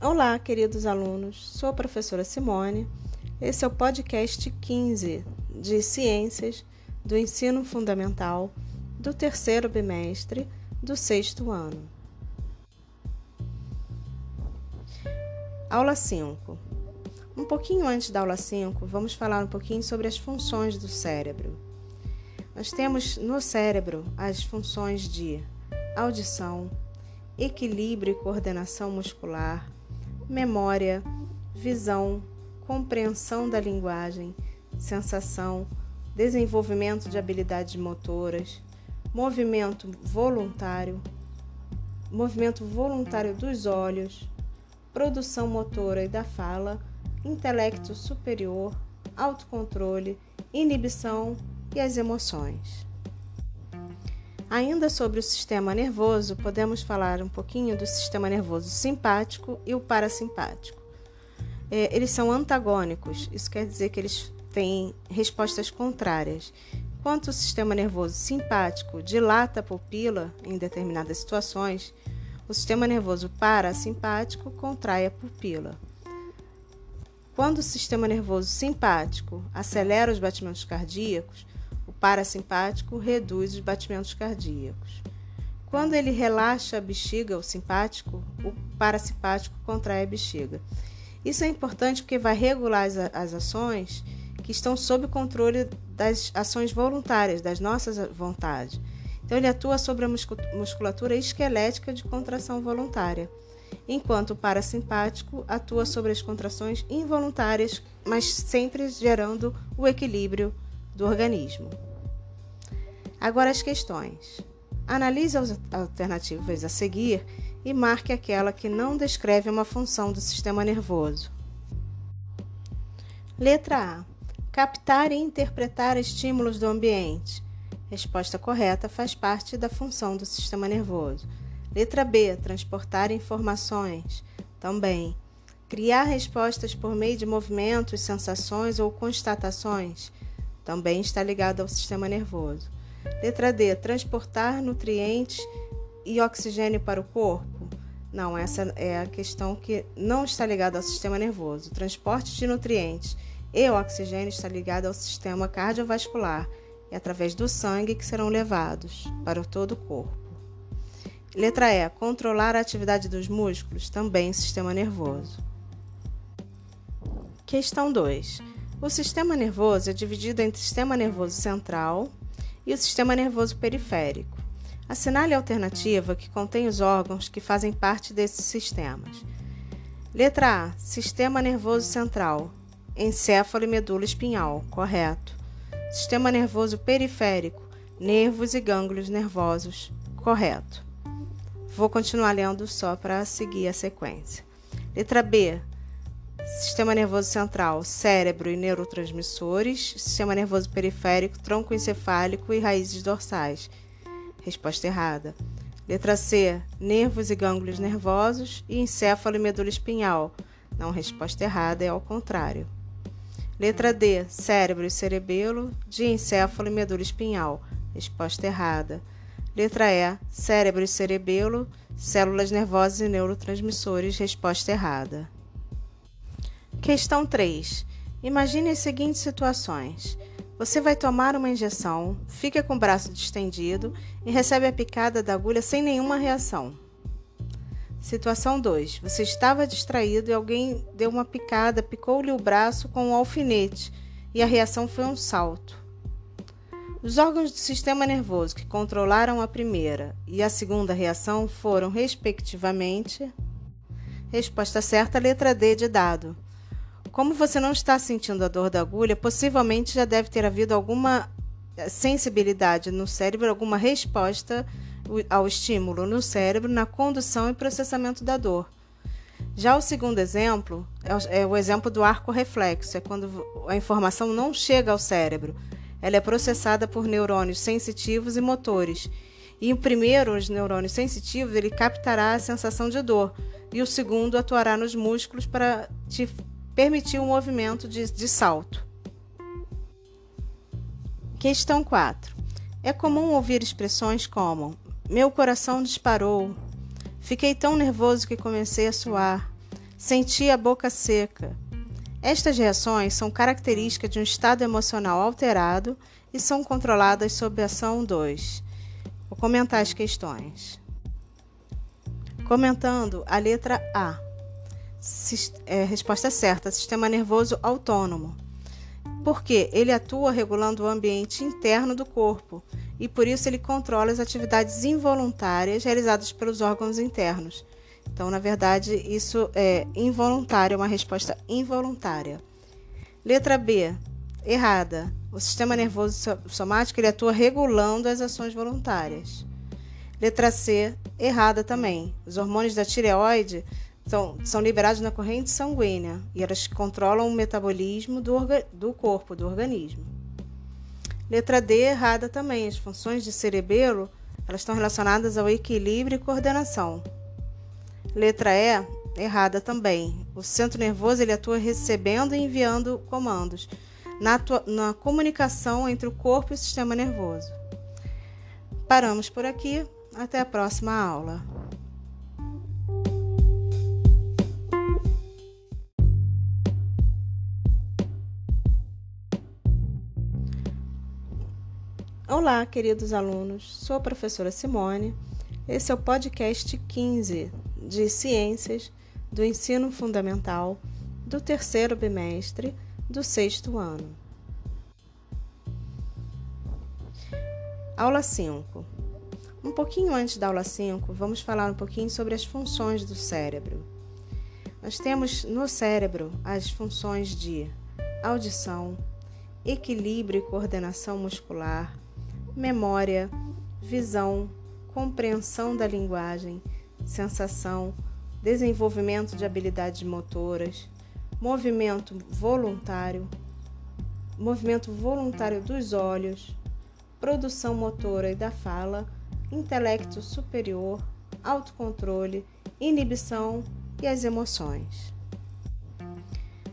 Olá, queridos alunos. Sou a professora Simone. Esse é o podcast 15 de Ciências do Ensino Fundamental do terceiro bimestre do sexto ano. Aula 5. Um pouquinho antes da aula 5, vamos falar um pouquinho sobre as funções do cérebro. Nós temos no cérebro as funções de audição, equilíbrio e coordenação muscular, memória, visão, compreensão da linguagem, sensação, desenvolvimento de habilidades motoras, movimento voluntário, movimento voluntário dos olhos, produção motora e da fala, intelecto superior, autocontrole, inibição e as emoções. Ainda sobre o sistema nervoso, podemos falar um pouquinho do sistema nervoso simpático e o parasimpático. É, eles são antagônicos, isso quer dizer que eles têm respostas contrárias. Enquanto o sistema nervoso simpático dilata a pupila em determinadas situações, o sistema nervoso parasimpático contrai a pupila. Quando o sistema nervoso simpático acelera os batimentos cardíacos, parasimpático reduz os batimentos cardíacos. Quando ele relaxa a bexiga, o simpático, o parasimpático contrai a bexiga. Isso é importante porque vai regular as, as ações que estão sob controle das ações voluntárias, das nossas vontades. Então, ele atua sobre a musculatura esquelética de contração voluntária, enquanto o parasimpático atua sobre as contrações involuntárias, mas sempre gerando o equilíbrio do organismo. Agora as questões. Analise as alternativas a seguir e marque aquela que não descreve uma função do sistema nervoso. Letra A. Captar e interpretar estímulos do ambiente. Resposta correta faz parte da função do sistema nervoso. Letra B. Transportar informações. Também. Criar respostas por meio de movimentos, sensações ou constatações. Também está ligado ao sistema nervoso. Letra D. Transportar nutrientes e oxigênio para o corpo? Não, essa é a questão que não está ligada ao sistema nervoso. O transporte de nutrientes e oxigênio está ligado ao sistema cardiovascular e através do sangue que serão levados para todo o corpo. Letra E. Controlar a atividade dos músculos, também sistema nervoso. Questão 2. O sistema nervoso é dividido entre sistema nervoso central, e o sistema nervoso periférico. Assinale a alternativa que contém os órgãos que fazem parte desses sistemas. Letra A: Sistema nervoso central, encéfalo e medula espinhal, correto. Sistema nervoso periférico, nervos e gânglios nervosos, correto. Vou continuar lendo só para seguir a sequência. Letra B: Sistema nervoso central, cérebro e neurotransmissores. Sistema nervoso periférico, tronco encefálico e raízes dorsais. Resposta errada. Letra C, nervos e gânglios nervosos e encéfalo e medula espinhal. Não, resposta errada, é ao contrário. Letra D, cérebro e cerebelo, de encéfalo e medula espinhal. Resposta errada. Letra E, cérebro e cerebelo, células nervosas e neurotransmissores. Resposta errada. Questão 3. Imagine as seguintes situações. Você vai tomar uma injeção, fica com o braço distendido e recebe a picada da agulha sem nenhuma reação. Situação 2. Você estava distraído e alguém deu uma picada, picou-lhe o braço com um alfinete e a reação foi um salto. Os órgãos do sistema nervoso que controlaram a primeira e a segunda reação foram, respectivamente, resposta certa, letra D de dado como você não está sentindo a dor da agulha, possivelmente já deve ter havido alguma eh, sensibilidade no cérebro, alguma resposta ao estímulo no cérebro na condução e processamento da dor. Já o segundo exemplo é o é exemplo do arco reflexo, é quando a informação não chega ao cérebro. Ela é processada por neurônios sensitivos e motores. E o primeiro, os neurônios sensitivos, ele captará a sensação de dor, e o segundo atuará nos músculos para te permitir o um movimento de, de salto. Questão 4. É comum ouvir expressões como: Meu coração disparou, fiquei tão nervoso que comecei a suar, Sentir a boca seca. Estas reações são características de um estado emocional alterado e são controladas sob a ação 2. Vou comentar as questões. Comentando a letra A. É, resposta certa: sistema nervoso autônomo. Porque ele atua regulando o ambiente interno do corpo e por isso ele controla as atividades involuntárias realizadas pelos órgãos internos. Então, na verdade, isso é involuntário, é uma resposta involuntária. Letra B, errada. O sistema nervoso somático ele atua regulando as ações voluntárias. Letra C, errada também. Os hormônios da tireoide são, são liberados na corrente sanguínea e elas controlam o metabolismo do, do corpo, do organismo. Letra D, errada também. As funções de cerebelo elas estão relacionadas ao equilíbrio e coordenação. Letra E, errada também. O centro nervoso ele atua recebendo e enviando comandos na, na comunicação entre o corpo e o sistema nervoso. Paramos por aqui. Até a próxima aula. Olá, queridos alunos. Sou a professora Simone. Esse é o podcast 15 de Ciências do Ensino Fundamental do terceiro bimestre do sexto ano. Aula 5. Um pouquinho antes da aula 5, vamos falar um pouquinho sobre as funções do cérebro. Nós temos no cérebro as funções de audição, equilíbrio e coordenação muscular, memória, visão, compreensão da linguagem, sensação, desenvolvimento de habilidades motoras, movimento voluntário, movimento voluntário dos olhos, produção motora e da fala, intelecto superior, autocontrole, inibição e as emoções.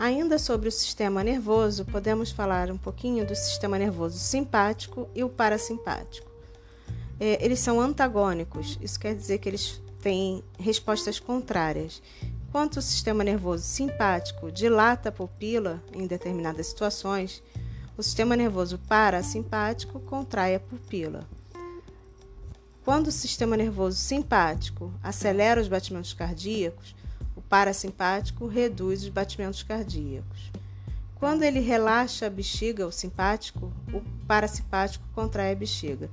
Ainda sobre o sistema nervoso, podemos falar um pouquinho do sistema nervoso simpático e o parasimpático. É, eles são antagônicos, isso quer dizer que eles têm respostas contrárias. Enquanto o sistema nervoso simpático dilata a pupila em determinadas situações, o sistema nervoso parasimpático contrai a pupila. Quando o sistema nervoso simpático acelera os batimentos cardíacos, parasimpático reduz os batimentos cardíacos. Quando ele relaxa a bexiga, o simpático, o parasimpático contrai a bexiga.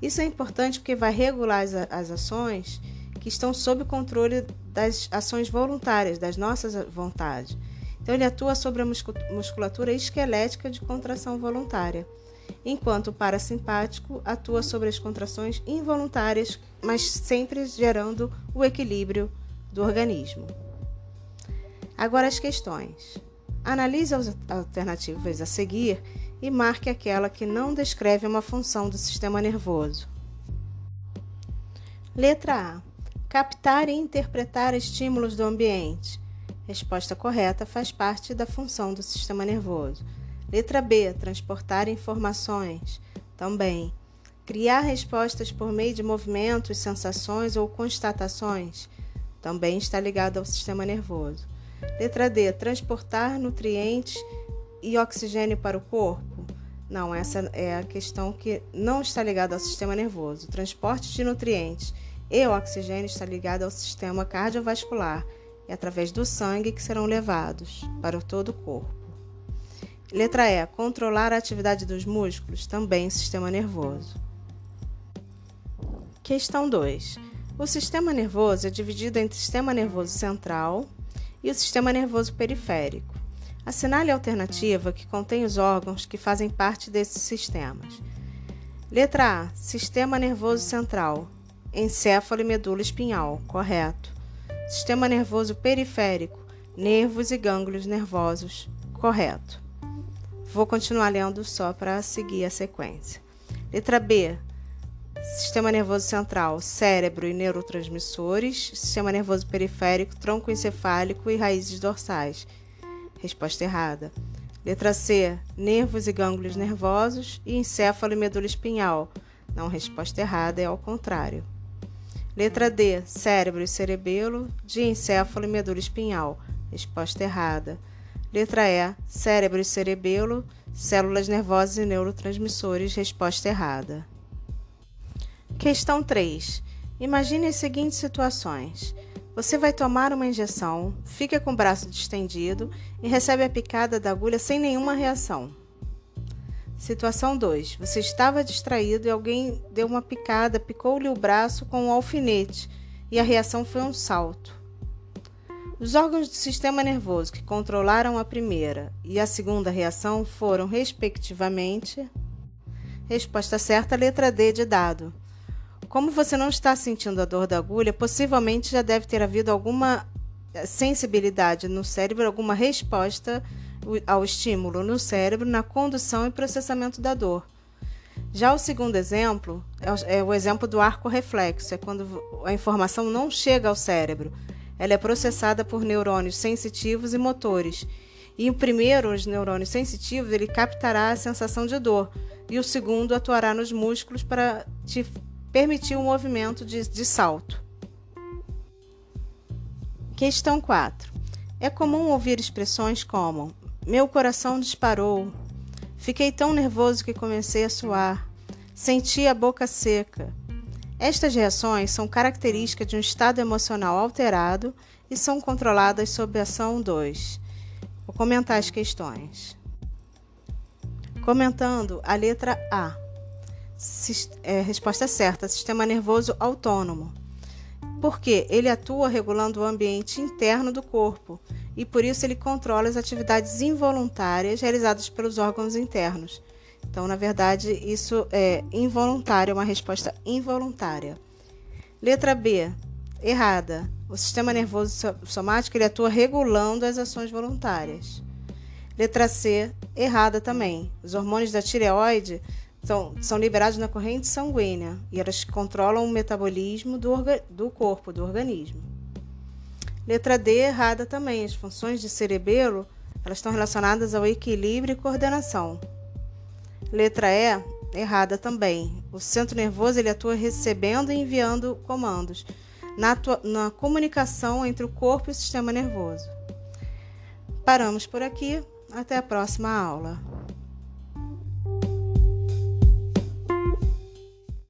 Isso é importante porque vai regular as, as ações que estão sob controle das ações voluntárias, das nossas vontades. Então, ele atua sobre a musculatura esquelética de contração voluntária, enquanto o parasimpático atua sobre as contrações involuntárias, mas sempre gerando o equilíbrio do organismo. Agora as questões. Analise as alternativas a seguir e marque aquela que não descreve uma função do sistema nervoso. Letra A Captar e interpretar estímulos do ambiente. Resposta correta faz parte da função do sistema nervoso. Letra B. Transportar informações. Também. Criar respostas por meio de movimentos, sensações ou constatações. Também está ligado ao sistema nervoso. Letra D. Transportar nutrientes e oxigênio para o corpo. Não, essa é a questão que não está ligada ao sistema nervoso. O transporte de nutrientes e oxigênio está ligado ao sistema cardiovascular e através do sangue que serão levados para todo o corpo. Letra E. Controlar a atividade dos músculos, também sistema nervoso. Questão 2. O sistema nervoso é dividido entre sistema nervoso central e o sistema nervoso periférico. Assinale a alternativa que contém os órgãos que fazem parte desses sistemas. Letra A. Sistema nervoso central, encéfalo e medula espinhal, correto. Sistema nervoso periférico, nervos e gânglios nervosos, correto. Vou continuar lendo só para seguir a sequência. Letra B. Sistema nervoso central, cérebro e neurotransmissores. Sistema nervoso periférico, tronco encefálico e raízes dorsais. Resposta errada. Letra C. Nervos e gânglios nervosos e encéfalo e medula espinhal. Não, resposta errada, é ao contrário. Letra D, cérebro e cerebelo, diencéfalo e medula espinhal. Resposta errada. Letra E, cérebro e cerebelo, células nervosas e neurotransmissores. Resposta errada. Questão 3. Imagine as seguintes situações. Você vai tomar uma injeção, fica com o braço distendido e recebe a picada da agulha sem nenhuma reação. Situação 2. Você estava distraído e alguém deu uma picada, picou-lhe o braço com um alfinete e a reação foi um salto. Os órgãos do sistema nervoso que controlaram a primeira e a segunda reação foram, respectivamente, resposta certa, letra D de dado. Como você não está sentindo a dor da agulha, possivelmente já deve ter havido alguma eh, sensibilidade no cérebro, alguma resposta ao estímulo no cérebro na condução e processamento da dor. Já o segundo exemplo é o é exemplo do arco reflexo, é quando a informação não chega ao cérebro. Ela é processada por neurônios sensitivos e motores. E o primeiro, os neurônios sensitivos, ele captará a sensação de dor, e o segundo atuará nos músculos para te permitir o um movimento de, de salto. Questão 4. É comum ouvir expressões como: Meu coração disparou, fiquei tão nervoso que comecei a suar, senti a boca seca. Estas reações são características de um estado emocional alterado e são controladas sob a ação 2. Vou comentar as questões. Comentando a letra A é, resposta certa, sistema nervoso autônomo. Porque ele atua regulando o ambiente interno do corpo e por isso ele controla as atividades involuntárias realizadas pelos órgãos internos. Então, na verdade, isso é involuntário, é uma resposta involuntária. Letra B, errada. O sistema nervoso somático ele atua regulando as ações voluntárias. Letra C, errada também. Os hormônios da tireoide são, são liberados na corrente sanguínea e elas controlam o metabolismo do, do corpo, do organismo. Letra D, errada também. As funções de cerebelo elas estão relacionadas ao equilíbrio e coordenação. Letra E, errada também. O centro nervoso ele atua recebendo e enviando comandos na, na comunicação entre o corpo e o sistema nervoso. Paramos por aqui. Até a próxima aula.